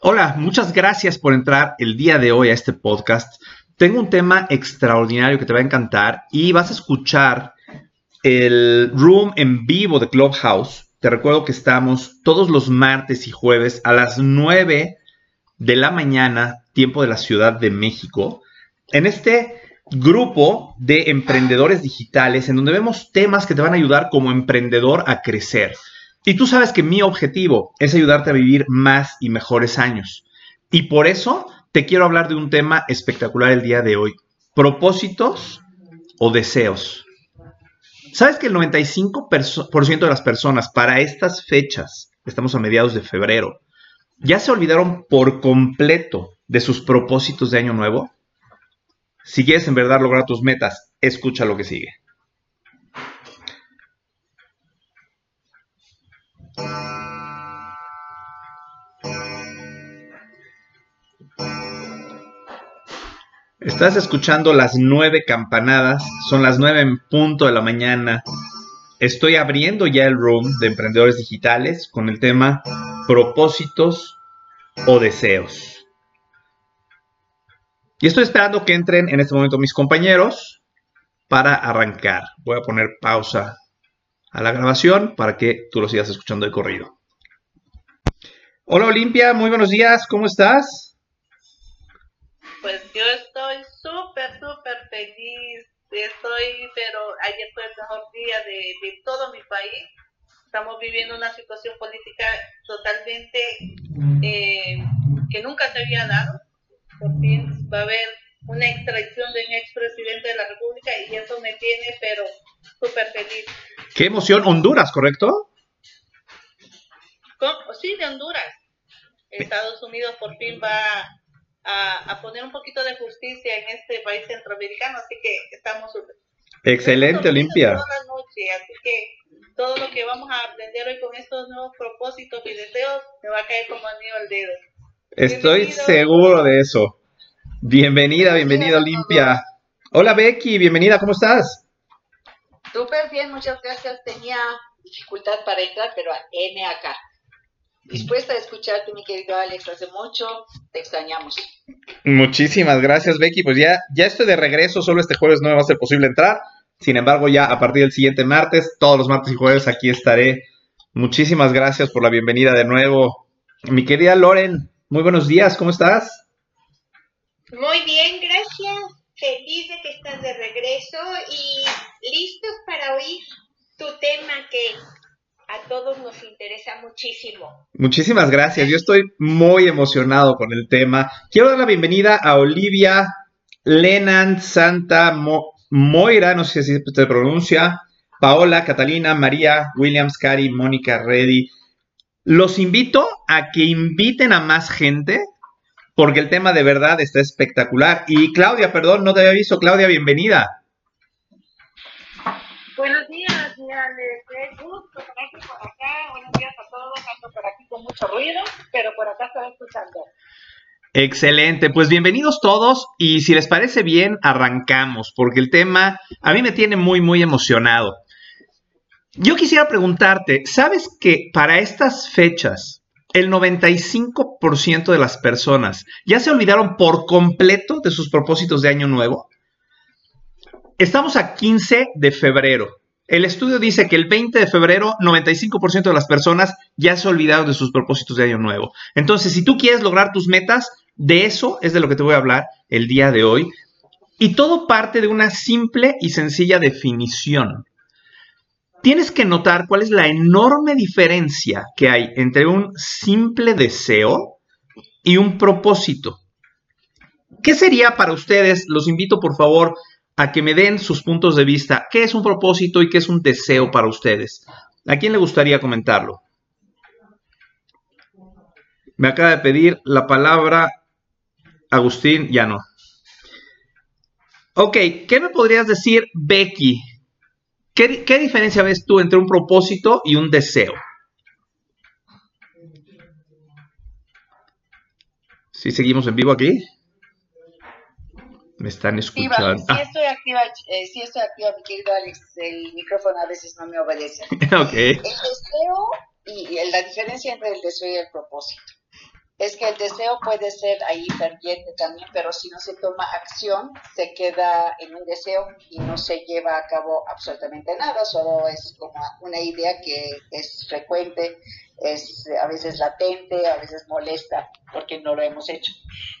Hola, muchas gracias por entrar el día de hoy a este podcast. Tengo un tema extraordinario que te va a encantar y vas a escuchar el room en vivo de Clubhouse. Te recuerdo que estamos todos los martes y jueves a las 9 de la mañana, tiempo de la Ciudad de México, en este grupo de emprendedores digitales en donde vemos temas que te van a ayudar como emprendedor a crecer. Y tú sabes que mi objetivo es ayudarte a vivir más y mejores años. Y por eso te quiero hablar de un tema espectacular el día de hoy. Propósitos o deseos. ¿Sabes que el 95% de las personas para estas fechas, estamos a mediados de febrero, ya se olvidaron por completo de sus propósitos de año nuevo? Si quieres en verdad lograr tus metas, escucha lo que sigue. Estás escuchando las nueve campanadas, son las nueve en punto de la mañana. Estoy abriendo ya el room de emprendedores digitales con el tema propósitos o deseos. Y estoy esperando que entren en este momento mis compañeros para arrancar. Voy a poner pausa a la grabación para que tú lo sigas escuchando de corrido. Hola Olimpia, muy buenos días, ¿cómo estás? Pues yo estoy súper, súper feliz. Estoy, pero ayer fue el mejor día de, todo mi país. Estamos viviendo una situación política totalmente eh, que nunca se había dado. Por fin va a haber una extracción de un expresidente de la República y eso me tiene, pero súper feliz. Qué emoción, Honduras, ¿correcto? Sí, de Honduras. Estados Unidos por fin va a, poner un poquito de justicia en este país centroamericano, así que estamos. Excelente, Olimpia. así que todo lo que vamos a aprender hoy con estos nuevos propósitos y deseos me va a caer como anillo al dedo. Estoy seguro de eso. Bienvenida, bienvenida, Olimpia. Hola, Becky, bienvenida, ¿cómo estás? Súper bien, muchas gracias. Tenía dificultad para entrar, pero M acá. Dispuesta a escucharte, mi querido Alex, hace mucho, te extrañamos. Muchísimas gracias, Becky. Pues ya, ya estoy de regreso, solo este jueves no me va a ser posible entrar. Sin embargo, ya a partir del siguiente martes, todos los martes y jueves aquí estaré. Muchísimas gracias por la bienvenida de nuevo. Mi querida Loren, muy buenos días, ¿cómo estás? Muy bien, gracias. Feliz de que estás de regreso y listos para oír tu tema que a todos nos interesa muchísimo. Muchísimas gracias. Yo estoy muy emocionado con el tema. Quiero dar la bienvenida a Olivia Lenan Santa Moira, no sé si se pronuncia, Paola, Catalina, María, Williams, Cari, Mónica, Reddy. Los invito a que inviten a más gente porque el tema de verdad está espectacular. Y Claudia, perdón, no te había visto. Claudia, bienvenida. Buenos días, mira, les gusto por acá. Buenos días a todos. Ando por aquí mucho ruido, pero por acá estoy escuchando. Excelente, pues bienvenidos todos y si les parece bien, arrancamos, porque el tema a mí me tiene muy, muy emocionado. Yo quisiera preguntarte, ¿sabes que para estas fechas el 95% de las personas ya se olvidaron por completo de sus propósitos de año nuevo? Estamos a 15 de febrero. El estudio dice que el 20 de febrero 95% de las personas ya se olvidaron de sus propósitos de año nuevo. Entonces, si tú quieres lograr tus metas, de eso es de lo que te voy a hablar el día de hoy. Y todo parte de una simple y sencilla definición. Tienes que notar cuál es la enorme diferencia que hay entre un simple deseo y un propósito. ¿Qué sería para ustedes? Los invito por favor a que me den sus puntos de vista. ¿Qué es un propósito y qué es un deseo para ustedes? ¿A quién le gustaría comentarlo? Me acaba de pedir la palabra Agustín, ya no. Ok, ¿qué me podrías decir, Becky? ¿Qué, ¿Qué, diferencia ves tú entre un propósito y un deseo? ¿Sí seguimos en vivo aquí? Me están escuchando. Sí, sí estoy activa, eh, sí estoy activa, mi querido Alex. El micrófono a veces no me obedece. ok. El deseo y, la diferencia entre el deseo y el propósito. es que el deseo puede ser ahí ferviente también, pero si no se toma acción, se queda en un deseo y no se lleva a cabo absolutamente nada, solo es como una idea que es frecuente, es a veces latente, a veces molesta, porque no lo hemos hecho.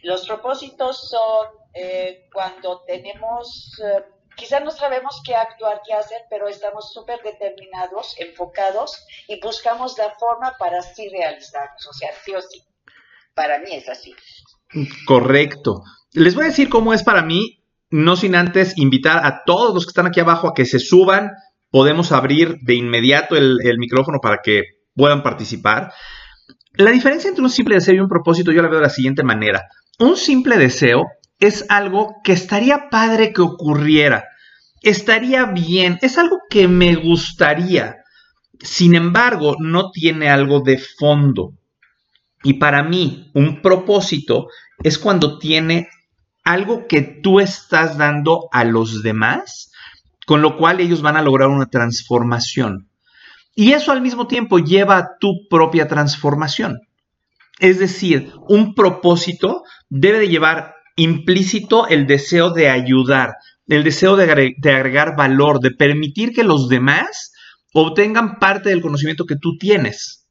Los propósitos son eh, cuando tenemos... Eh, quizás no sabemos qué actuar, qué hacer, pero estamos súper determinados, enfocados y buscamos la forma para así realizarlos, o sea, sí o sí. Para mí es así. Correcto. Les voy a decir cómo es para mí, no sin antes invitar a todos los que están aquí abajo a que se suban. Podemos abrir de inmediato el, micrófono para que puedan participar. La diferencia entre un simple deseo y un propósito yo la veo de la siguiente manera. Un simple deseo es algo que estaría padre que ocurriera, estaría bien, es algo que me gustaría. Sin embargo, no tiene algo de fondo. Y para mí, un propósito es cuando tiene algo que tú estás dando a los demás, con lo cual ellos van a lograr una transformación. Y eso al mismo tiempo lleva a tu propia transformación. Es decir, un propósito debe de llevar implícito el deseo de ayudar, el deseo de, agregar valor, de permitir que los demás obtengan parte del conocimiento que tú tienes.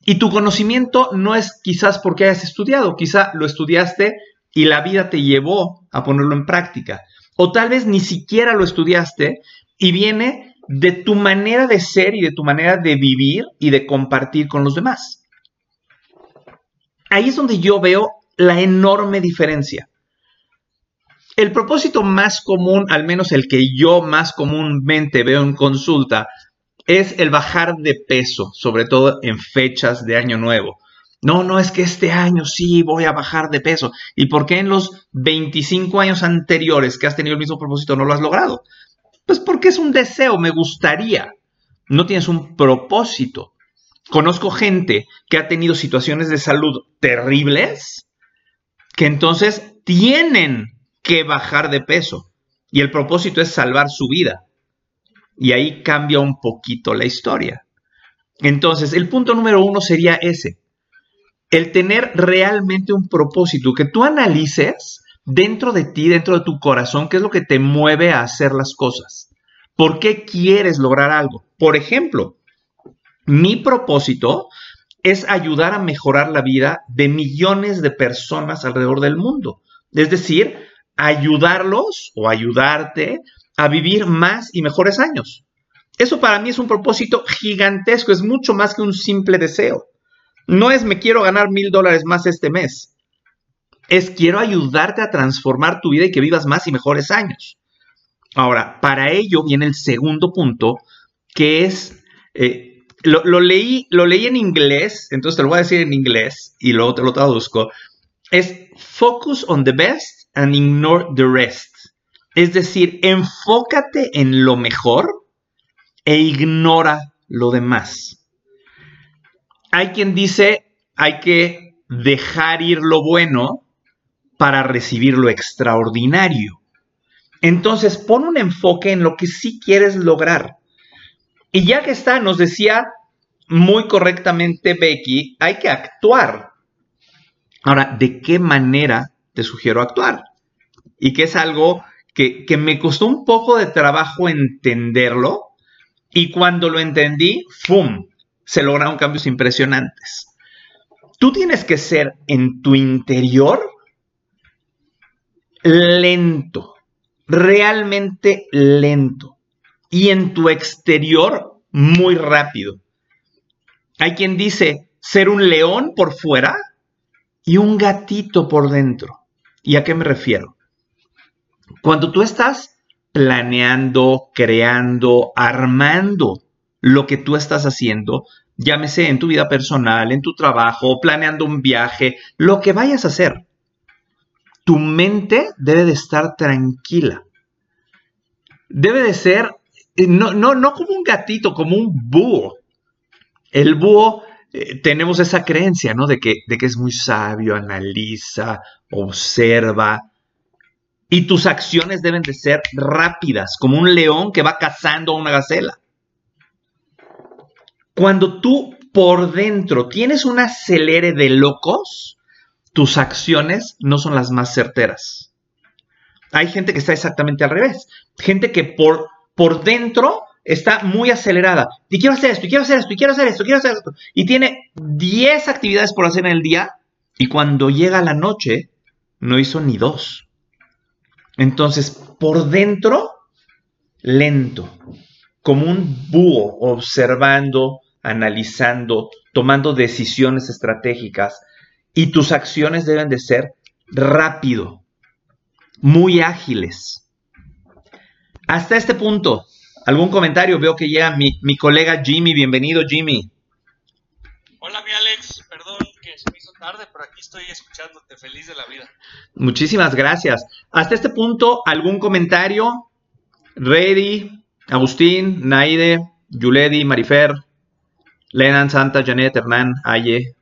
Y tu conocimiento no es quizás porque hayas estudiado, quizá lo estudiaste y la vida te llevó a ponerlo en práctica. O tal vez ni siquiera lo estudiaste y viene de tu manera de ser y de tu manera de vivir y de compartir con los demás. Ahí es donde yo veo la enorme diferencia. El propósito más común, al menos el que yo más comúnmente veo en consulta, es el bajar de peso, sobre todo en fechas de año nuevo. No, no es que este año sí voy a bajar de peso. ¿Y por qué en los 25 años anteriores que has tenido el mismo propósito no lo has logrado? Pues porque es un deseo, me gustaría. No tienes un propósito. Conozco gente que ha tenido situaciones de salud terribles que entonces tienen que bajar de peso. Y el propósito es salvar su vida. Y ahí cambia un poquito la historia. Entonces, el punto número uno sería ese. El tener realmente un propósito, que tú analices dentro de ti, dentro de tu corazón, qué es lo que te mueve a hacer las cosas. ¿Por qué quieres lograr algo? Por ejemplo, mi propósito es ayudar a mejorar la vida de millones de personas alrededor del mundo. Es decir, ayudarlos o ayudarte a vivir más y mejores años. Eso para mí es un propósito gigantesco, es mucho más que un simple deseo. No es me quiero ganar mil dólares más este mes. Es quiero ayudarte a transformar tu vida y que vivas más y mejores años. Ahora, para ello viene el segundo punto, que es, eh, lo, leí, lo leí en inglés, entonces te lo voy a decir en inglés y luego te lo traduzco, es focus on the best and ignore the rest. Es decir, enfócate en lo mejor e ignora lo demás. Hay quien dice, hay que dejar ir lo bueno para recibir lo extraordinario. Entonces, pon un enfoque en lo que sí quieres lograr. Y ya que está, nos decía muy correctamente Becky, hay que actuar. Ahora, ¿de qué manera te sugiero actuar? Y que es algo que, me costó un poco de trabajo entenderlo y cuando lo entendí, ¡fum! Se lograron cambios impresionantes. Tú tienes que ser en tu interior lento, realmente lento, y en tu exterior muy rápido. Hay quien dice ser un león por fuera y un gatito por dentro. ¿Y a qué me refiero? Cuando tú estás planeando, creando, armando lo que tú estás haciendo, llámese en tu vida personal, en tu trabajo, planeando un viaje, lo que vayas a hacer, tu mente debe de estar tranquila. Debe de ser, eh, no, no, no como un gatito, como un búho. El búho, eh, tenemos esa creencia, ¿no? De que, de que es muy sabio, analiza, observa, y tus acciones deben de ser rápidas, como un león que va cazando a una gacela. Cuando tú por dentro tienes un acelere de locos, tus acciones no son las más certeras. Hay gente que está exactamente al revés. Gente que por, por dentro está muy acelerada. Y quiero hacer esto, y quiero hacer esto, y quiero hacer esto, quiero hacer esto. Y tiene 10 actividades por hacer en el día. Y cuando llega la noche, no hizo ni dos. Entonces, por dentro, lento, como un búho, observando, analizando, tomando decisiones estratégicas. Y tus acciones deben de ser rápido, muy ágiles. Hasta este punto, ¿algún comentario? Veo que llega mi, mi colega Jimmy. Bienvenido, Jimmy. Hola, mi Alex. Perdón que se me hizo tarde, pero aquí estoy escuchándote. Feliz de la vida. Muchísimas gracias. Hasta este punto, ¿algún comentario? Ready, Agustín, Naide, Yuledi, Marifer, Lenan, Santa, Janet, Hernán, Aye.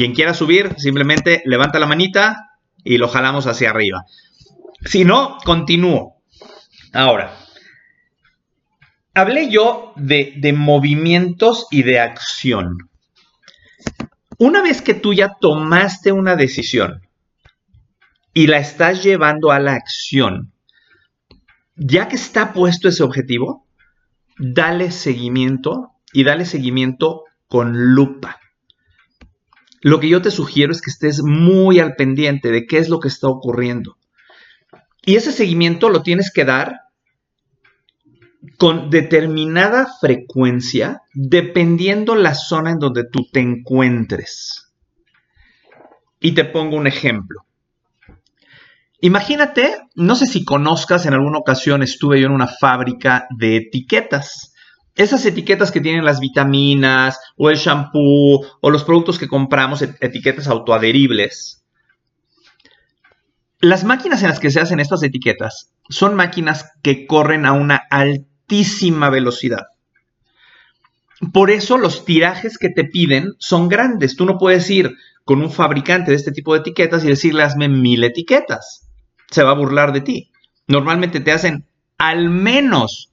Quien quiera subir, simplemente levanta la manita y lo jalamos hacia arriba. Si no, continúo. Ahora, hablé yo de, de movimientos y de acción. Una vez que tú ya tomaste una decisión y la estás llevando a la acción, ya que está puesto ese objetivo, dale seguimiento y dale seguimiento con lupa. Lo que yo te sugiero es que estés muy al pendiente de qué es lo que está ocurriendo. Y ese seguimiento lo tienes que dar con determinada frecuencia dependiendo la zona en donde tú te encuentres. Y te pongo un ejemplo. Imagínate, no sé si conozcas, en alguna ocasión estuve yo en una fábrica de etiquetas. Esas etiquetas que tienen las vitaminas o el shampoo o los productos que compramos, etiquetas autoadheribles. Las máquinas en las que se hacen estas etiquetas son máquinas que corren a una altísima velocidad. Por eso los tirajes que te piden son grandes. Tú no puedes ir con un fabricante de este tipo de etiquetas y decirle hazme mil etiquetas. Se va a burlar de ti. Normalmente te hacen al menos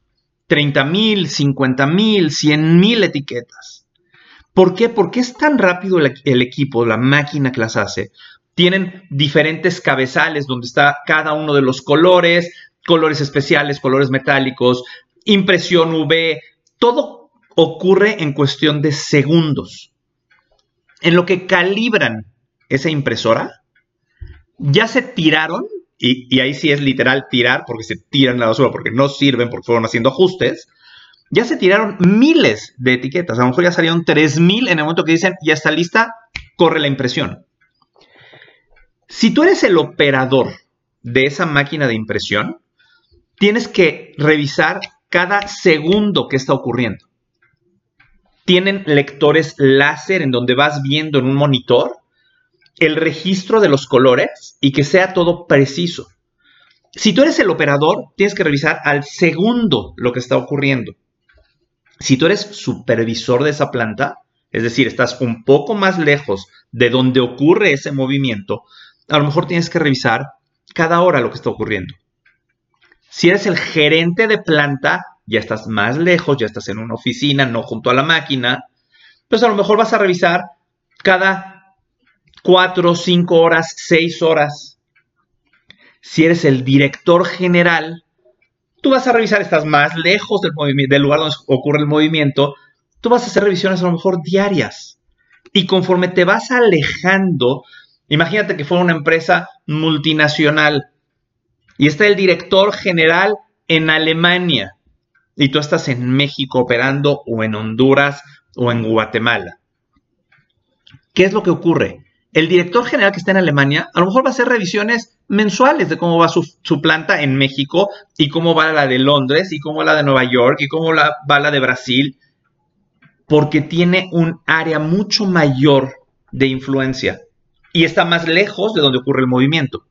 30 mil, 50 mil, 100 mil etiquetas. ¿Por qué? Porque es tan rápido el, el, equipo, la máquina que las hace. Tienen diferentes cabezales donde está cada uno de los colores, colores especiales, colores metálicos, impresión UV, todo ocurre en cuestión de segundos. En lo que calibran esa impresora, ya se tiraron, y, ahí sí es literal tirar, porque se tiran la basura, porque no sirven, porque fueron haciendo ajustes, ya se tiraron miles de etiquetas, a lo mejor ya salieron 3000 en el momento que dicen, ya está lista, corre la impresión. Si tú eres el operador de esa máquina de impresión, tienes que revisar cada segundo que está ocurriendo. Tienen lectores láser en donde vas viendo en un monitor el registro de los colores y que sea todo preciso. Si tú eres el operador, tienes que revisar al segundo lo que está ocurriendo. Si tú eres supervisor de esa planta, es decir, estás un poco más lejos de donde ocurre ese movimiento, a lo mejor tienes que revisar cada hora lo que está ocurriendo. Si eres el gerente de planta, ya estás más lejos, ya estás en una oficina, no junto a la máquina, pues a lo mejor vas a revisar cada cuatro, cinco horas, seis horas. Si eres el director general, tú vas a revisar, estás más lejos del, lugar donde ocurre el movimiento, tú vas a hacer revisiones a lo mejor diarias. Y conforme te vas alejando, imagínate que fuera una empresa multinacional y está el director general en Alemania y tú estás en México operando o en Honduras o en Guatemala. ¿Qué es lo que ocurre? El director general que está en Alemania a lo mejor va a hacer revisiones mensuales de cómo va su, planta en México y cómo va la de Londres y cómo la de Nueva York y cómo la, va la de Brasil, porque tiene un área mucho mayor de influencia y está más lejos de donde ocurre el movimiento.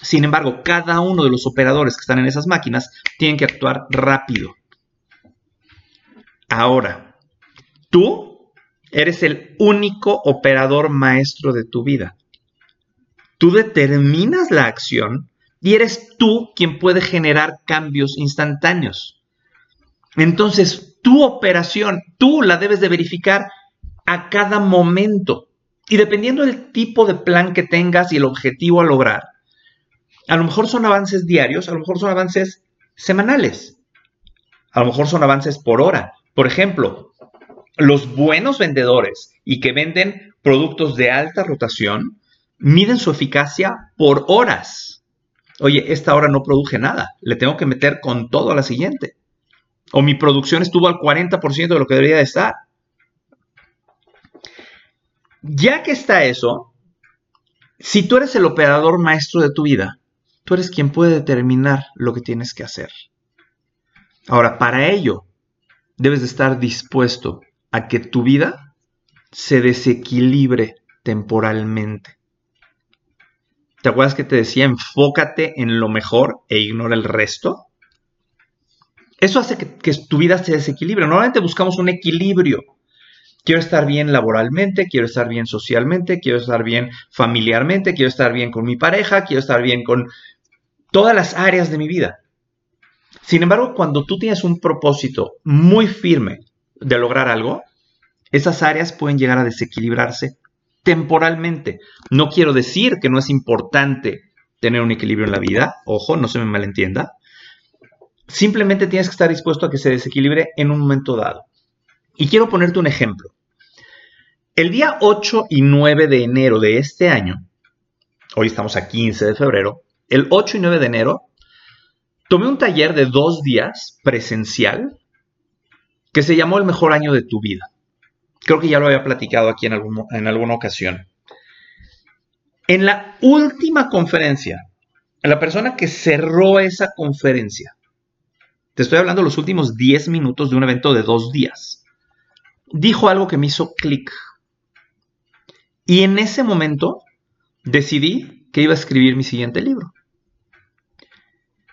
Sin embargo, cada uno de los operadores que están en esas máquinas tienen que actuar rápido. Ahora, tú eres el único operador maestro de tu vida. Tú determinas la acción y eres tú quien puede generar cambios instantáneos. Entonces, tu operación, tú la debes de verificar a cada momento. Y dependiendo del tipo de plan que tengas y el objetivo a lograr, a lo mejor son avances diarios, a lo mejor son avances semanales, a lo mejor son avances por hora. Por ejemplo, los buenos vendedores y que venden productos de alta rotación miden su eficacia por horas. Oye, esta hora no produje nada, le tengo que meter con todo a la siguiente. O mi producción estuvo al 40% de lo que debería de estar. Ya que está eso, si tú eres el operador maestro de tu vida, tú eres quien puede determinar lo que tienes que hacer. Ahora, para ello, debes de estar dispuesto a que tu vida se desequilibre temporalmente. ¿Te acuerdas que te decía enfócate en lo mejor e ignora el resto? Eso hace que, que tu vida se desequilibre. Normalmente buscamos un equilibrio. Quiero estar bien laboralmente, quiero estar bien socialmente, quiero estar bien familiarmente, quiero estar bien con mi pareja, quiero estar bien con todas las áreas de mi vida. Sin embargo, cuando tú tienes un propósito muy firme de lograr algo, esas áreas pueden llegar a desequilibrarse temporalmente. No quiero decir que no es importante tener un equilibrio en la vida, ojo, no se me malentienda. Simplemente tienes que estar dispuesto a que se desequilibre en un momento dado. Y quiero ponerte un ejemplo. El día 8 y 9 de enero de este año, hoy estamos a 15 de febrero, el 8 y 9 de enero, tomé un taller de dos días presencial que se llamó El mejor año de tu vida. Creo que ya lo había platicado aquí en, en alguna ocasión. En la última conferencia, la persona que cerró esa conferencia, te estoy hablando los últimos 10 minutos de un evento de dos días, dijo algo que me hizo clic. Y en ese momento decidí que iba a escribir mi siguiente libro.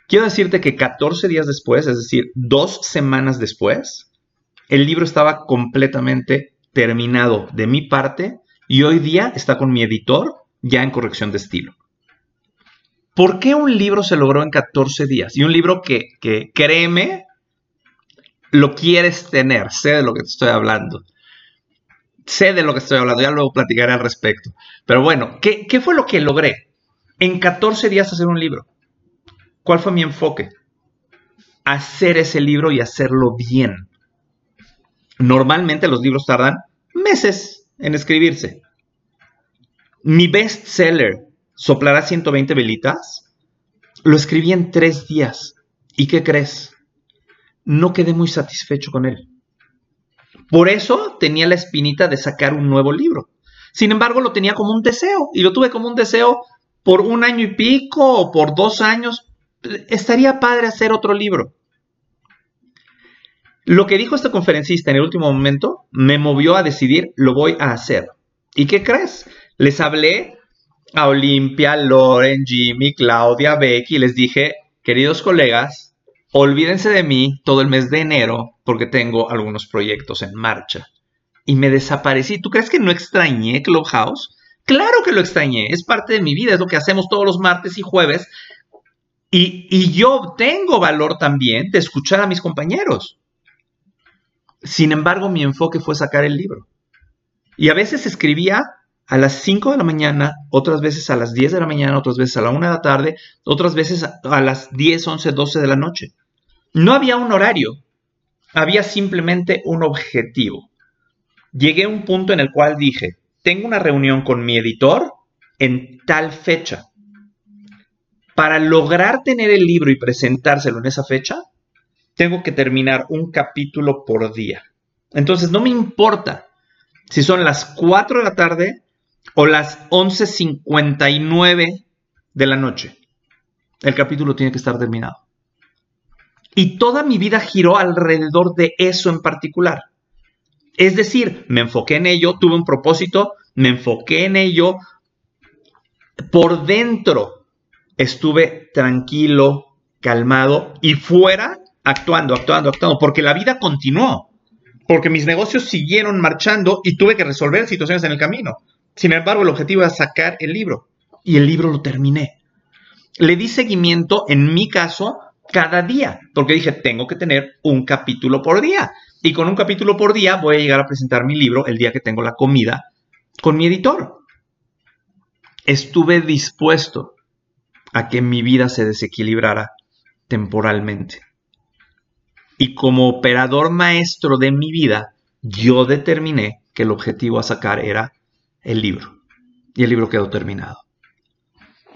Quiero decirte que 14 días después, es decir, dos semanas después, el libro estaba completamente terminado de mi parte y hoy día está con mi editor ya en corrección de estilo. ¿Por qué un libro se logró en 14 días? Y un libro que, créeme, lo quieres tener, sé de lo que te estoy hablando. Sé de lo que estoy hablando, ya luego platicaré al respecto. Pero bueno, ¿qué, qué fue lo que logré? En 14 días hacer un libro. ¿Cuál fue mi enfoque? Hacer ese libro y hacerlo bien. Normalmente los libros tardan meses en escribirse. Mi best seller, Soplará 120 velitas, lo escribí en tres días. ¿Y qué crees? No quedé muy satisfecho con él. Por eso tenía la espinita de sacar un nuevo libro. Sin embargo, lo tenía como un deseo y lo tuve como un deseo por un año y pico o por dos años. Estaría padre hacer otro libro. Lo que dijo este conferencista en el último momento me movió a decidir, lo voy a hacer. ¿Y qué crees? Les hablé a Olimpia, Loren, Jimmy, Claudia, Becky y les dije, queridos colegas, olvídense de mí todo el mes de enero porque tengo algunos proyectos en marcha. Y me desaparecí. ¿Tú crees que no extrañé Clubhouse? Claro que lo extrañé. Es parte de mi vida. Es lo que hacemos todos los martes y jueves. Y, y yo tengo valor también de escuchar a mis compañeros. Sin embargo, mi enfoque fue sacar el libro. Y a veces escribía a las 5 de la mañana, otras veces a las 10 de la mañana, otras veces a la 1 de la tarde, otras veces a las 10, 11, 12 de la noche. No había un horario, había simplemente un objetivo. Llegué a un punto en el cual dije, tengo una reunión con mi editor en tal fecha. Para lograr tener el libro y presentárselo en esa fecha, tengo que terminar un capítulo por día. Entonces, no me importa si son las 4 de la tarde o las 11.59 de la noche. El capítulo tiene que estar terminado. Y toda mi vida giró alrededor de eso en particular. Es decir, me enfoqué en ello, tuve un propósito, me enfoqué en ello. Por dentro estuve tranquilo, calmado y fuera actuando, actuando, actuando, porque la vida continuó, porque mis negocios siguieron marchando y tuve que resolver situaciones en el camino. Sin embargo, el objetivo era sacar el libro y el libro lo terminé. Le di seguimiento, en mi caso, cada día, porque dije, tengo que tener un capítulo por día. Y con un capítulo por día voy a llegar a presentar mi libro el día que tengo la comida con mi editor. Estuve dispuesto a que mi vida se desequilibrara temporalmente. Y como operador maestro de mi vida, yo determiné que el objetivo a sacar era el libro. Y el libro quedó terminado.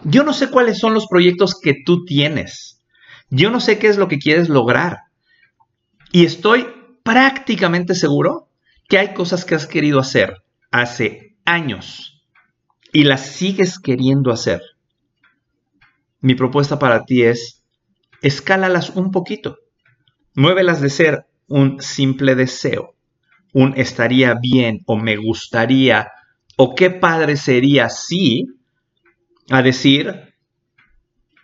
Yo no sé cuáles son los proyectos que tú tienes. Yo no sé qué es lo que quieres lograr. Y estoy prácticamente seguro que hay cosas que has querido hacer hace años y las sigues queriendo hacer. Mi propuesta para ti es, escálalas un poquito. Muévelas de ser un simple deseo, un estaría bien o me gustaría o qué padre sería si a decir,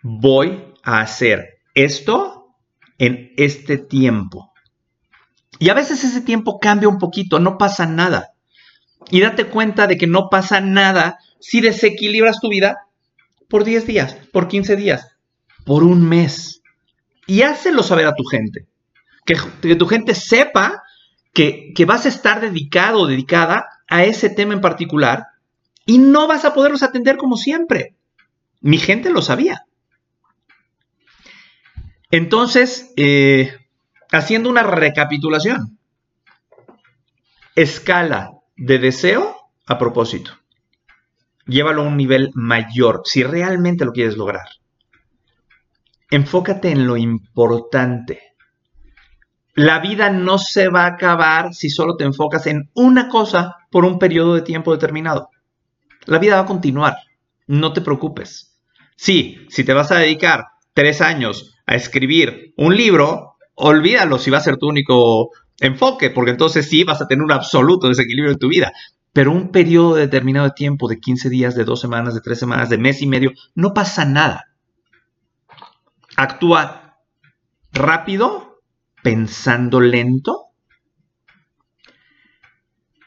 voy a hacer esto en este tiempo. Y a veces ese tiempo cambia un poquito, no pasa nada. Y date cuenta de que no pasa nada si desequilibras tu vida por 10 días, por 15 días, por un mes. Y hácelo saber a tu gente. Que, tu gente sepa que, que vas a estar dedicado o dedicada a ese tema en particular y no vas a poderlos atender como siempre. Mi gente lo sabía. Entonces, eh, haciendo una recapitulación, escala de deseo a propósito. Llévalo a un nivel mayor si realmente lo quieres lograr. Enfócate en lo importante. La vida no se va a acabar si solo te enfocas en una cosa por un periodo de tiempo determinado. La vida va a continuar. No te preocupes. Sí, si te vas a dedicar tres años a escribir un libro, olvídalo si va a ser tu único enfoque, porque entonces sí vas a tener un absoluto desequilibrio en tu vida. Pero un periodo determinado de tiempo, de 15 días, de dos semanas, de tres semanas, de mes y medio, no pasa nada. Actúa rápido, pensando lento.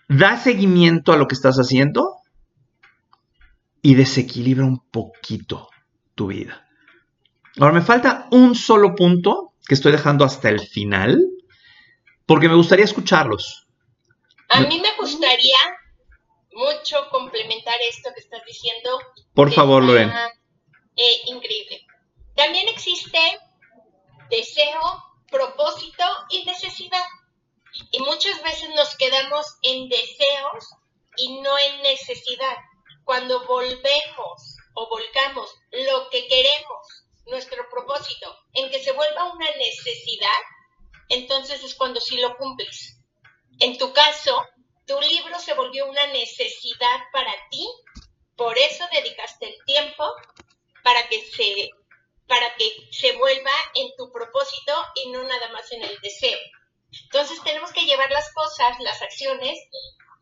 Da seguimiento a lo que estás haciendo y desequilibra un poquito tu vida. Ahora me falta un solo punto que estoy dejando hasta el final, porque me gustaría escucharlos. A mí me gustaría mucho complementar esto que estás diciendo. Por favor, Loren. Eh, increíble. También existe deseo, propósito y necesidad. Y muchas veces nos quedamos en deseos y no en necesidad cuando volvemos o volcamos lo que queremos, nuestro propósito, en que se vuelva una necesidad, entonces es cuando sí lo cumples. En tu caso, tu libro se volvió una necesidad para ti, por eso dedicaste el tiempo para que se para que se vuelva en tu propósito y no nada más en el deseo. Entonces tenemos que llevar las cosas, las acciones,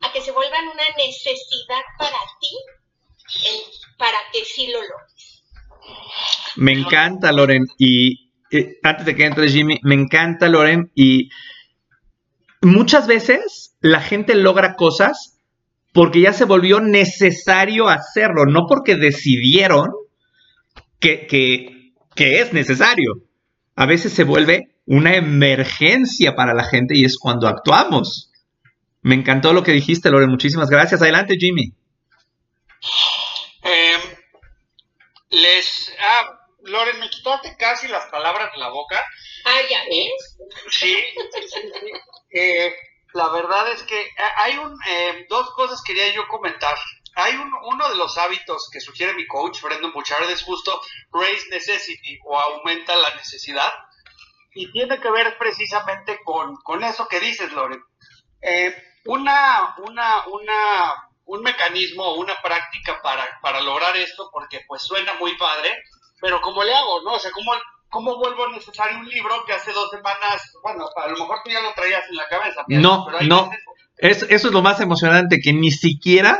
a que se vuelvan una necesidad para ti, para que sí lo logres. Me encanta, Loren, y eh, antes de que entre Jimmy, me encanta, Loren, y muchas veces la gente logra cosas porque ya se volvió necesario hacerlo, no porque decidieron que, que es necesario. A veces se vuelve una emergencia para la gente y es cuando actuamos. Me encantó lo que dijiste, Lore. Muchísimas gracias. Adelante, Jimmy. Em, les. Ah, Loren, me quitaste casi las palabras de la boca. Ah, ya ves. Sí, eh, la verdad es que hay un, eh, dos cosas quería yo comentar. Hay un, uno de los hábitos que sugiere mi coach, Brendan Bouchard, es justo raise necessity o aumenta la necesidad. Y tiene que ver precisamente con, con eso que dices, Loren. Eh, una, una, una, un mecanismo o una práctica para, para lograr esto, porque pues suena muy padre, pero ¿cómo le hago, no? O sea, ¿cómo, cómo vuelvo necesario un libro que hace dos semanas, bueno, a lo mejor tú ya lo traías en la cabeza. No, no, eso es lo más emocionante, que ni siquiera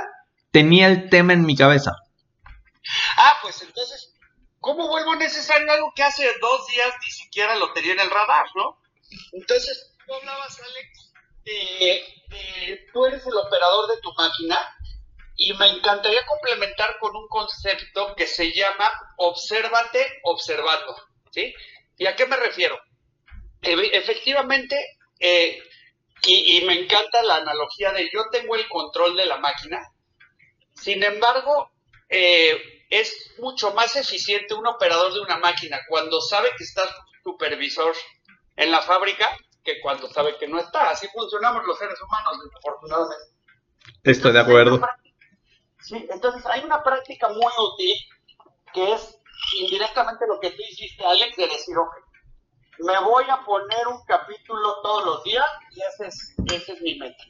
tenía el tema en mi cabeza. Ah, pues entonces, ¿cómo vuelvo necesario algo que hace dos días ni siquiera lo tenía en el radar, no? Entonces, tú hablabas, Alex, de, tú eres el operador de tu máquina y me encantaría complementar con un concepto que se llama obsérvate observando, ¿sí? ¿Y a qué me refiero? efectivamente, eh, Y, y me encanta la analogía de yo tengo el control de la máquina, sin embargo, eh, es mucho más eficiente un operador de una máquina cuando sabe que está su supervisor en la fábrica que cuando sabe que no está. Así funcionamos los seres humanos, desafortunadamente. Estoy de acuerdo. Sí, entonces hay una práctica muy útil que es indirectamente lo que tú hiciste, Alex, de decir, ok, me voy a poner un capítulo todos los días y ese es, ese es mi meta.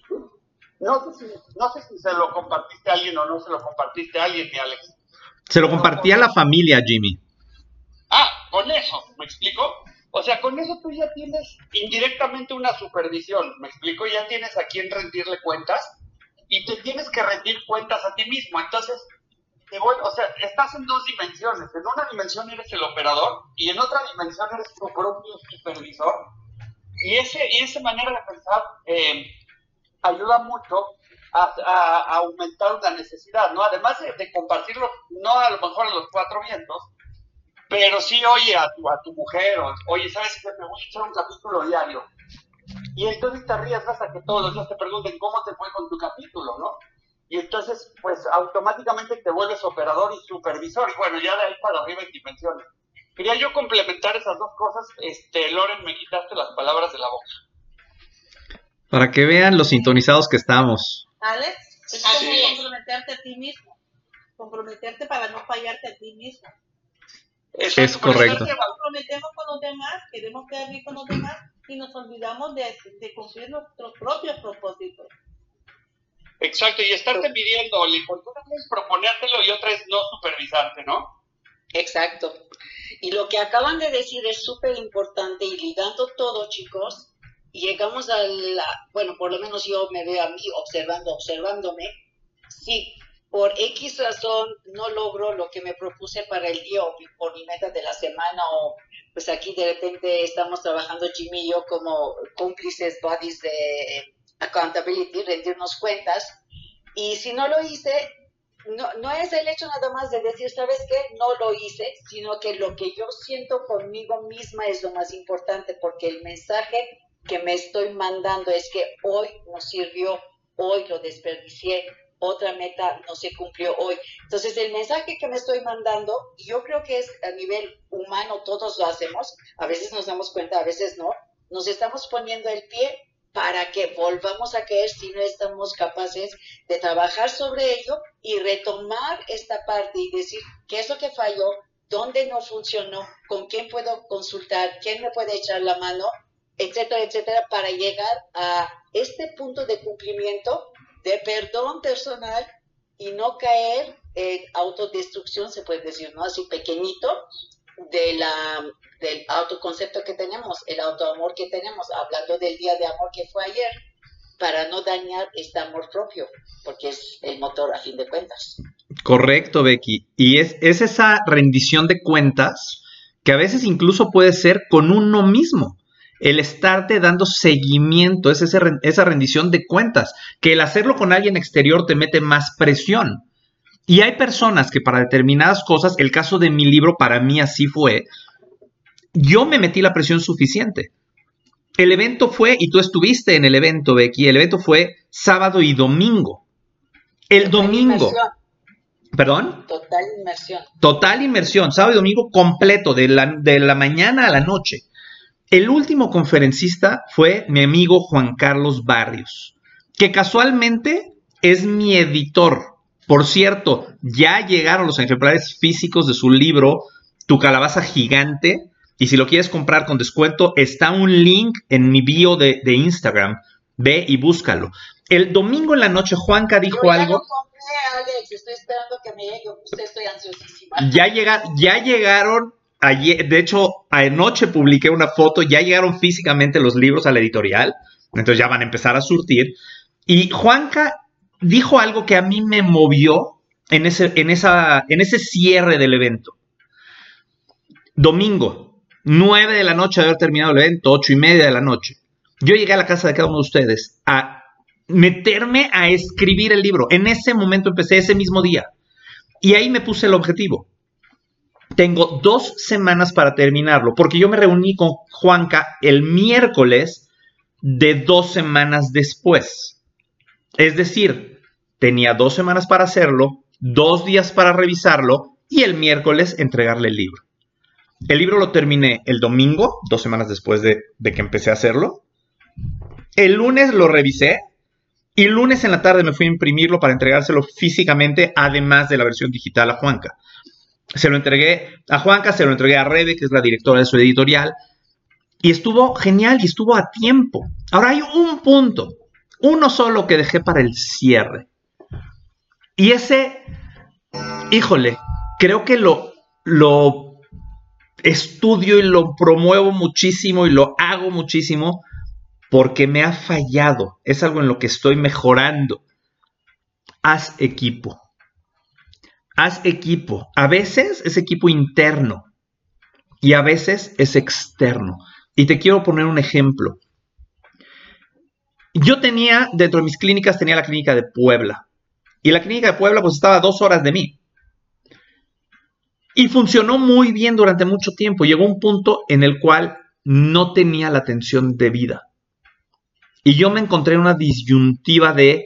No sé, si, no sé si se lo compartiste a alguien o no se lo compartiste a alguien, mi Alex. Se lo compartí a la familia, Jimmy. Ah, con eso, ¿me explico? O sea, con eso tú ya tienes indirectamente una supervisión, ¿me explico? Ya tienes a quien rendirle cuentas y te tienes que rendir cuentas a ti mismo. Entonces, te voy, o sea, estás en dos dimensiones. En una dimensión eres el operador y en otra dimensión eres tu propio supervisor. Y, ese, y esa manera de pensar eh, ayuda mucho a, aumentar una necesidad, ¿no? Además de, compartirlo, no a lo mejor a los cuatro vientos, pero sí, oye, a tu, a tu mujer, oye, ¿sabes qué? Me voy a echar un capítulo diario. Y entonces te arriesgas a que todos los días te pregunten cómo te fue con tu capítulo, ¿no? Y entonces, pues automáticamente te vuelves operador y supervisor. Bueno, ya de ahí para arriba en dimensiones. Quería yo complementar esas dos cosas. Este, Loren, me quitaste las palabras de la boca. Para que vean los sintonizados que estamos. Alex, es como sí. comprometerte a ti mismo. Comprometerte para no fallarte a ti mismo. Eso es correcto. Nos comprometemos con los demás, queremos quedar bien con los demás y nos olvidamos de, de cumplir nuestros propios propósitos. Exacto, y estarte midiendo, porque una es proponértelo y otra es no supervisarte, ¿no? Exacto. Y lo que acaban de decir es súper importante y ligando todo, chicos, llegamos a la, bueno, por lo menos yo me veo a mí observando, observándome, si por X razón no logro lo que me propuse para el día o por mi meta de la semana o pues aquí de repente estamos trabajando Jimmy y yo como cómplices, buddies de accountability, rendirnos cuentas. Y si no lo hice, no, no es el hecho nada más de decir, ¿sabes qué? No lo hice, sino que lo que yo siento conmigo misma es lo más importante, porque el mensaje que me estoy mandando es que hoy no sirvió, hoy lo desperdicié, otra meta no se cumplió hoy. Entonces, el mensaje que me estoy mandando, yo creo que es a nivel humano, todos lo hacemos, a veces nos damos cuenta, a veces no, nos estamos poniendo el pie para que volvamos a caer si no estamos capaces de trabajar sobre ello y retomar esta parte y decir qué es lo que falló, dónde no funcionó, con quién puedo consultar, quién me puede echar la mano, etcétera, etcétera, para llegar a este punto de cumplimiento de perdón personal y no caer en autodestrucción, se puede decir, ¿no? Así pequeñito, de la, del autoconcepto que tenemos, el autoamor que tenemos, hablando del día de amor que fue ayer, para no dañar este amor propio, porque es el motor a fin de cuentas. Correcto, Becky. Y es, es esa rendición de cuentas que a veces incluso puede ser con uno mismo. El estarte dando seguimiento, es ese, esa rendición de cuentas, que el hacerlo con alguien exterior te mete más presión. Y hay personas que para determinadas cosas, el caso de mi libro para mí así fue, yo me metí la presión suficiente. El evento fue, y tú estuviste en el evento, Becky, el evento fue sábado y domingo. El Total domingo. inmersión. ¿Perdón? Total inmersión. Total inmersión, sábado y domingo completo, de la, de la mañana a la noche. El último conferencista fue mi amigo Juan Carlos Barrios, que casualmente es mi editor. Por cierto, ya llegaron los ejemplares físicos de su libro Tu calabaza gigante. Y si lo quieres comprar con descuento, está un link en mi bio de, de Instagram. Ve y búscalo. El domingo en la noche, Juanca dijo Yo ya algo. lo compré, Alex, estoy esperando que me llegue, estoy ansiosísima. Ya, llega, ya llegaron, de hecho, anoche publiqué una foto, ya llegaron físicamente los libros a la editorial, entonces ya van a empezar a surtir. Y Juanca dijo algo que a mí me movió en ese, en esa, en ese cierre del evento. Domingo, 9 de la noche de haber terminado el evento, 8 y media de la noche. Yo llegué a la casa de cada uno de ustedes a meterme a escribir el libro. En ese momento empecé ese mismo día. Y ahí me puse el objetivo. Tengo dos semanas para terminarlo, porque yo me reuní con Juanca el miércoles de dos semanas después. Es decir, tenía dos semanas para hacerlo, dos días para revisarlo y el miércoles entregarle el libro. El libro lo terminé el domingo, dos semanas después de, que empecé a hacerlo. El lunes lo revisé y el lunes en la tarde me fui a imprimirlo para entregárselo físicamente, además de la versión digital a Juanca. Se lo entregué a Juanca, se lo entregué a Rebe, que es la directora de su editorial, y estuvo genial y estuvo a tiempo. Ahora hay un punto, uno solo que dejé para el cierre. Y ese, híjole, creo que lo, lo estudio y lo promuevo muchísimo y lo hago muchísimo porque me ha fallado. Es algo en lo que estoy mejorando. Haz equipo. Haz equipo. A veces es equipo interno y a veces es externo. Y te quiero poner un ejemplo. Yo tenía, dentro de mis clínicas, tenía la clínica de Puebla. Y la clínica de Puebla pues estaba a dos horas de mí. Y funcionó muy bien durante mucho tiempo. Llegó un punto en el cual no tenía la atención debida. Y yo me encontré en una disyuntiva de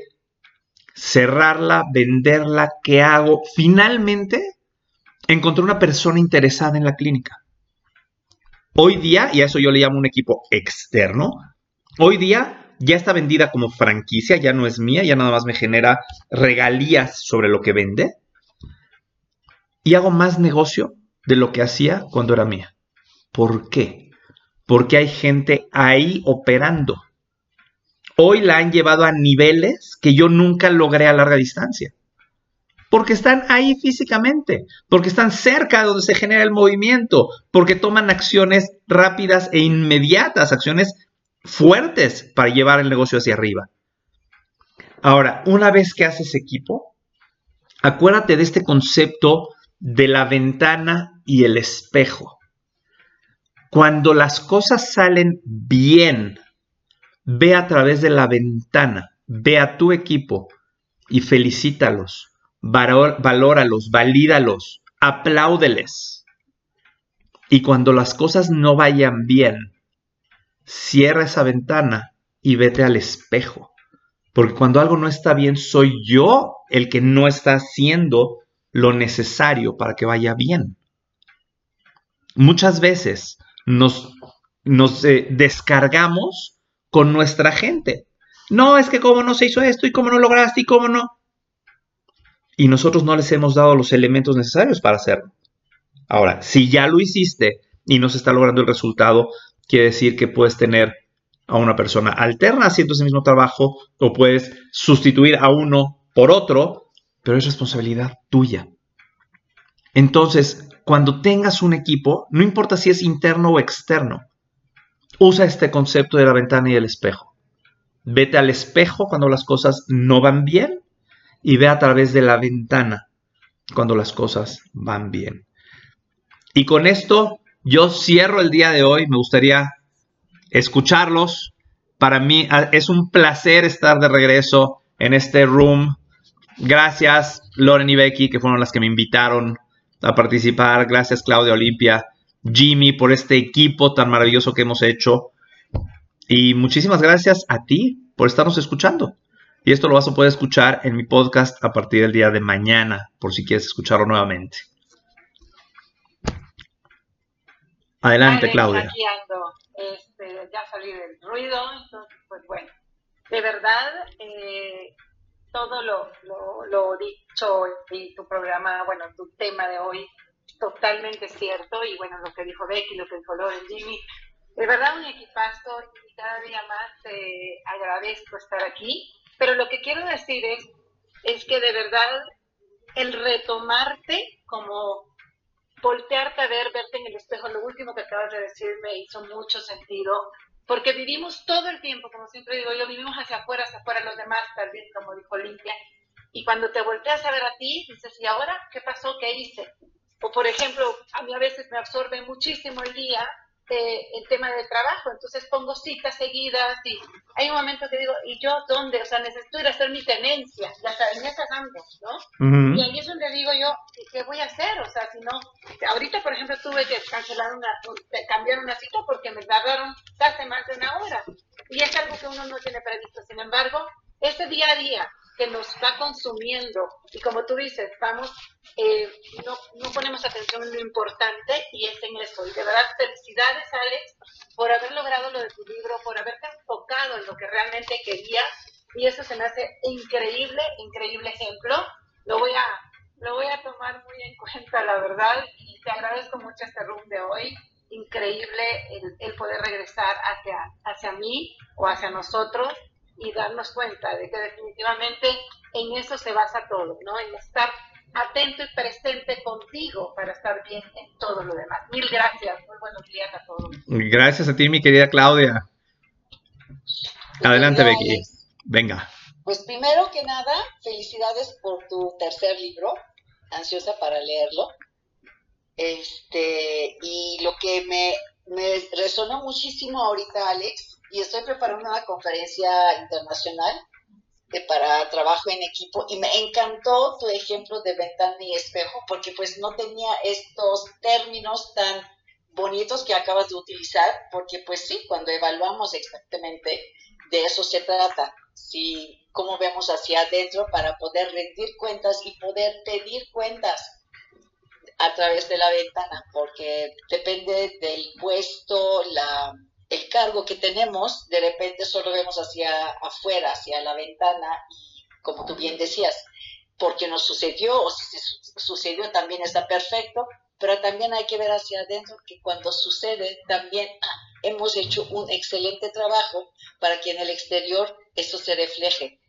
cerrarla, venderla, ¿qué hago? Finalmente encontré una persona interesada en la clínica. Hoy día, y a eso yo le llamo un equipo externo, hoy día ya está vendida como franquicia, ya no es mía, ya nada más me genera regalías sobre lo que vende. Y hago más negocio de lo que hacía cuando era mía. ¿Por qué? Porque hay gente ahí operando hoy la han llevado a niveles que yo nunca logré a larga distancia. Porque están ahí físicamente, porque están cerca de donde se genera el movimiento, porque toman acciones rápidas e inmediatas, acciones fuertes para llevar el negocio hacia arriba. Ahora, una vez que haces equipo, acuérdate de este concepto de la ventana y el espejo. Cuando las cosas salen bien Ve a través de la ventana, ve a tu equipo y felicítalos, valóralos, valídalos, apláudeles. Y cuando las cosas no vayan bien, cierra esa ventana y vete al espejo. Porque cuando algo no está bien, soy yo el que no está haciendo lo necesario para que vaya bien. Muchas veces nos, nos eh, descargamos con nuestra gente. No, es que cómo no se hizo esto y cómo no lograste y cómo no. Y nosotros no les hemos dado los elementos necesarios para hacerlo. Ahora, si ya lo hiciste y no se está logrando el resultado, quiere decir que puedes tener a una persona alterna haciendo ese mismo trabajo o puedes sustituir a uno por otro, pero es responsabilidad tuya. Entonces, cuando tengas un equipo, no importa si es interno o externo, usa este concepto de la ventana y el espejo. Vete al espejo cuando las cosas no van bien y ve a través de la ventana cuando las cosas van bien. Y con esto yo cierro el día de hoy. Me gustaría escucharlos. Para mí ah, es un placer estar de regreso en este room. Gracias Loren y Becky que fueron las que me invitaron a participar. Gracias Claudia Olimpia Jimmy, por este equipo tan maravilloso que hemos hecho. Y muchísimas gracias a ti por estarnos escuchando. Y esto lo vas a poder escuchar en mi podcast a partir del día de mañana, por si quieres escucharlo nuevamente. Adelante, Claudia. Aquí ando. Este, ya salí del ruido, entonces, pues bueno. De verdad, eh, todo lo, lo, lo dicho y tu programa, bueno, tu tema de hoy totalmente cierto y bueno, lo que dijo Becky, lo que dijo Loren, Jimmy, de verdad un equipazo y cada día más agradezco estar aquí, pero lo que quiero decir es, es que de verdad el retomarte como voltearte a ver, verte en el espejo, lo último que acabas de decir me hizo mucho sentido, porque vivimos todo el tiempo, como siempre digo yo, vivimos hacia afuera, hacia afuera los demás, tal vez como dijo Limpia, y cuando te volteas a ver a ti, dices, ¿y ahora qué pasó? ¿Qué hice? O por ejemplo, a mí a veces me absorbe muchísimo el día eh, el tema del trabajo, entonces pongo citas seguidas y hay un momento que digo, ¿y yo dónde? O sea, necesito ir a hacer mi tenencia, ya sabes, esas ando, ¿no? Y ahí es donde digo yo, ¿qué voy a hacer? O sea, si no, ahorita por ejemplo tuve que cancelar una, cambiar una cita porque me tardaron hace más de una hora. y es algo que uno no tiene previsto. Sin embargo, ese día a día que nos va consumiendo y como tú dices, vamos, eh, no, no ponemos atención en lo importante y es en eso. Y de verdad, felicidades Alex por haber logrado lo de tu libro, por haberte enfocado en lo que realmente querías y eso se me hace increíble, increíble ejemplo. Lo voy a, lo voy a tomar muy en cuenta, la verdad, y te agradezco mucho este room de hoy. Increíble el, el poder regresar hacia, hacia mí o hacia nosotros y darnos cuenta de que definitivamente en eso se basa todo, ¿no? En estar atento y presente contigo para estar bien en todo lo demás. Mil gracias, muy buenos días a todos. Gracias a ti, mi querida Claudia. Adelante, Becky. Venga. Pues primero que nada, felicidades por tu tercer libro, ansiosa para leerlo. Este, y lo que me, me resonó muchísimo ahorita, Alex, y estoy preparando una conferencia internacional para trabajo en equipo y me encantó tu ejemplo de ventana y espejo porque pues no tenía estos términos tan bonitos que acabas de utilizar porque pues sí, cuando evaluamos exactamente de eso se trata, si cómo vemos hacia adentro para poder rendir cuentas y poder pedir cuentas a través de la ventana, porque depende del puesto, la, el cargo que tenemos, de repente solo vemos hacia afuera, hacia la ventana, y como tú bien decías, porque nos sucedió o si sucedió también está perfecto, pero también hay que ver hacia adentro que cuando sucede también hemos hecho un excelente trabajo para que en el exterior eso se refleje.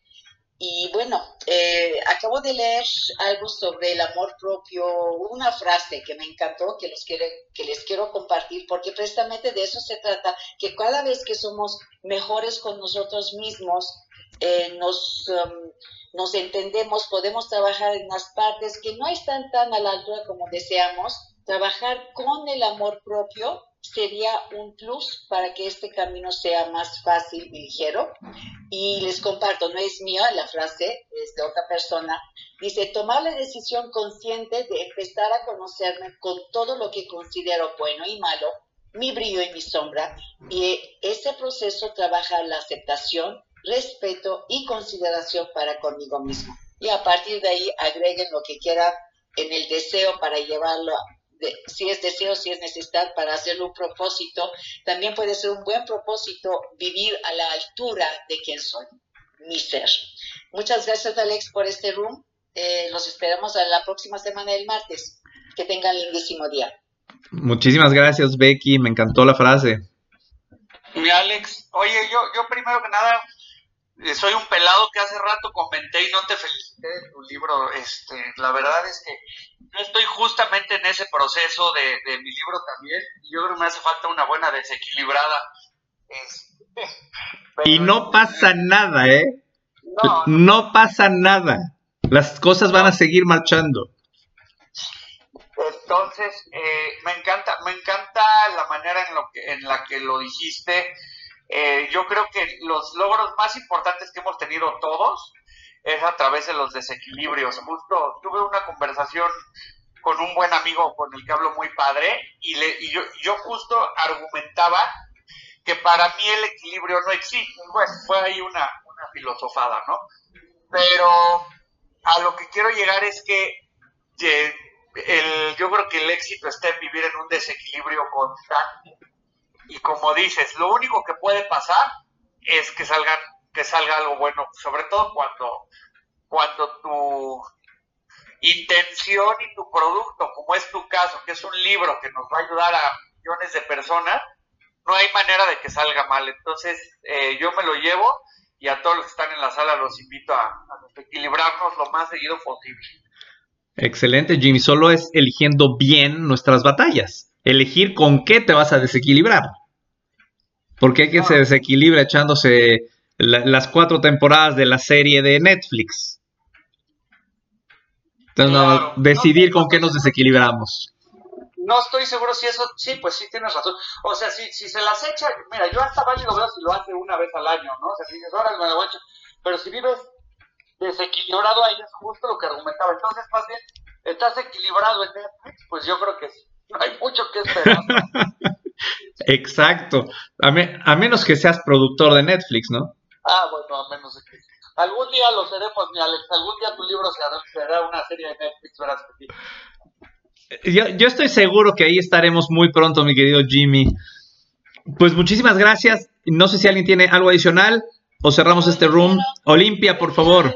Y bueno, eh, acabo de leer algo sobre el amor propio, una frase que me encantó, que, los quiere, que les quiero compartir, porque precisamente de eso se trata, que cada vez que somos mejores con nosotros mismos, eh, nos, um, nos entendemos, podemos trabajar en las partes que no están tan a la altura como deseamos, trabajar con el amor propio sería un plus para que este camino sea más fácil y ligero. Y les comparto, no es mía la frase, es de otra persona. Dice, tomar la decisión consciente de empezar a conocerme con todo lo que considero bueno y malo, mi brillo y mi sombra. Y ese proceso trabaja la aceptación, respeto y consideración para conmigo mismo. Y a partir de ahí agreguen lo que quieran en el deseo para llevarlo si es deseo, si es necesidad para hacerlo un propósito, también puede ser un buen propósito vivir a la altura de quien soy, mi ser. Muchas gracias Alex por este room. Eh, los esperamos a la próxima semana del martes. Que tengan lindísimo día. Muchísimas gracias Becky, me encantó la frase. Mi Alex, oye, yo, yo primero que nada soy un pelado que hace rato comenté y no te felicité de tu libro. Este, la verdad es que yo estoy justamente en ese proceso de, mi libro también. Y yo creo que me hace falta una buena desequilibrada. Este, y no pasa nada, ¿eh? No, pasa nada. Las cosas van a seguir marchando. Entonces, eh, me encanta, me encanta la manera en, lo que, en la que lo dijiste eh, yo creo que los logros más importantes que hemos tenido todos es a través de los desequilibrios. Justo tuve una conversación con un buen amigo con el que hablo muy padre y, le, yo, yo justo argumentaba que para mí el equilibrio no existe. Bueno, fue ahí una, una filosofada, ¿no? Pero a lo que quiero llegar es que el, yo creo que el éxito está en vivir en un desequilibrio constante y como dices, lo único que puede pasar es que salgan que salga algo bueno, sobre todo cuando cuando tu intención y tu producto, como es tu caso, que es un libro que nos va a ayudar a millones de personas, no hay manera de que salga mal. Entonces, eh, yo me lo llevo y a todos los que están en la sala los invito a, a equilibrarnos lo más seguido posible. Excelente, Jimmy. Solo es eligiendo bien nuestras batallas. Elegir con qué te vas a desequilibrar. Porque hay que se desequilibra echándose las cuatro temporadas de la serie de Netflix. Entonces, decidir con qué nos desequilibramos. No estoy seguro si eso, sí, pues sí tienes razón. O sea, si, si se las echa, mira, yo hasta válido veo si lo hace una vez al año, ¿no? O sea, si dices, ahora me lo. Pero si vives desequilibrado ahí es justo lo que argumentaba. Entonces, más bien, estás equilibrado en Netflix, pues yo creo que no hay mucho que esperar. Exacto. A, me- a menos que seas productor de Netflix, ¿no? Ah, bueno, a menos de que. Algún día lo seremos, mi Alex. Algún día tu libro será, será una serie de Netflix, verás que sí. Yo, yo estoy seguro que ahí estaremos muy pronto, mi querido Jimmy. Pues muchísimas gracias. No sé si alguien tiene algo adicional o cerramos este room. Olimpia, por favor.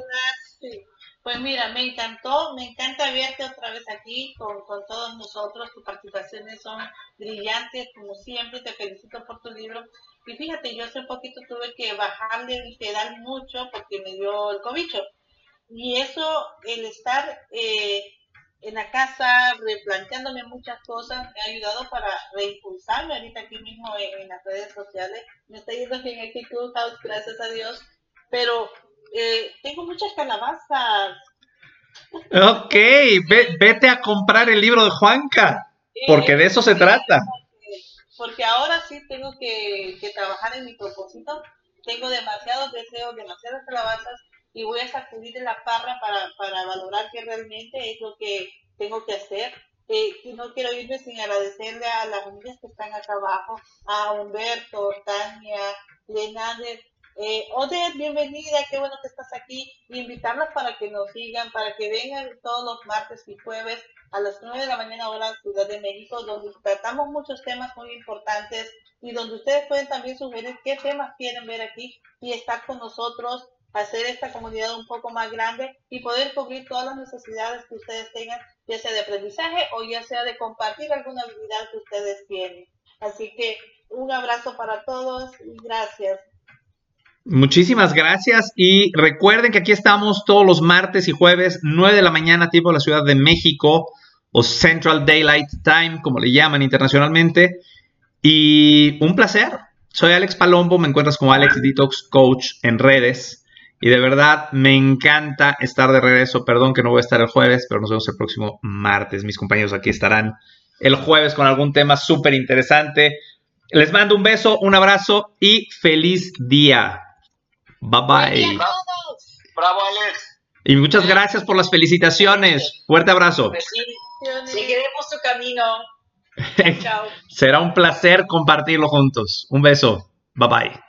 Pues mira, me encantó, me encanta verte otra vez aquí con, con todos nosotros. Tus participaciones son brillantes, como siempre. Te felicito por tu libro. Y fíjate, yo hace poquito tuve que bajarle pedal mucho porque me dio el cobicho. Y eso, el estar eh, en la casa replanteándome muchas cosas, me ha ayudado para reimpulsarme ahorita aquí mismo en, en las redes sociales. Me está yendo bien aquí Clubhouse, gracias a Dios. Pero eh, tengo muchas calabazas. Ok, ve- vete a comprar el libro de Juanca, porque de eso se trata. Porque, porque ahora sí tengo que, que trabajar en mi propósito. Tengo demasiados deseos, demasiadas calabazas y voy a sacudir de la parra para, para valorar que realmente es lo que tengo que hacer. Eh, y no quiero irme sin agradecerle a las familias que están acá abajo, a Humberto, Tania, Lenander, eh, Odette, bienvenida, qué bueno que estás aquí. Y invitarlas para que nos sigan, para que vengan todos los martes y jueves a las 9 de la mañana hora Ciudad de México, donde tratamos muchos temas muy importantes y donde ustedes pueden también sugerir qué temas quieren ver aquí y estar con nosotros, hacer esta comunidad un poco más grande y poder cubrir todas las necesidades que ustedes tengan, ya sea de aprendizaje o ya sea de compartir alguna habilidad que ustedes tienen. Así que un abrazo para todos y gracias. Muchísimas gracias y recuerden que aquí estamos todos los martes y jueves, 9 de la mañana, tiempo de la Ciudad de México, o Central Daylight Time, como le llaman internacionalmente. Y un placer. Soy Alex Palombo, me encuentras como Alex Detox Coach en redes. Y de verdad me encanta estar de regreso. Perdón que no voy a estar el jueves, pero nos vemos el próximo martes. Mis compañeros aquí estarán el jueves con algún tema súper interesante. Les mando un beso, un abrazo y feliz día. Bye bye. Bravo, Alex. Y muchas gracias por las felicitaciones. Fuerte abrazo. Seguiremos tu camino. Chao. Será un placer compartirlo juntos. Un beso. Bye bye.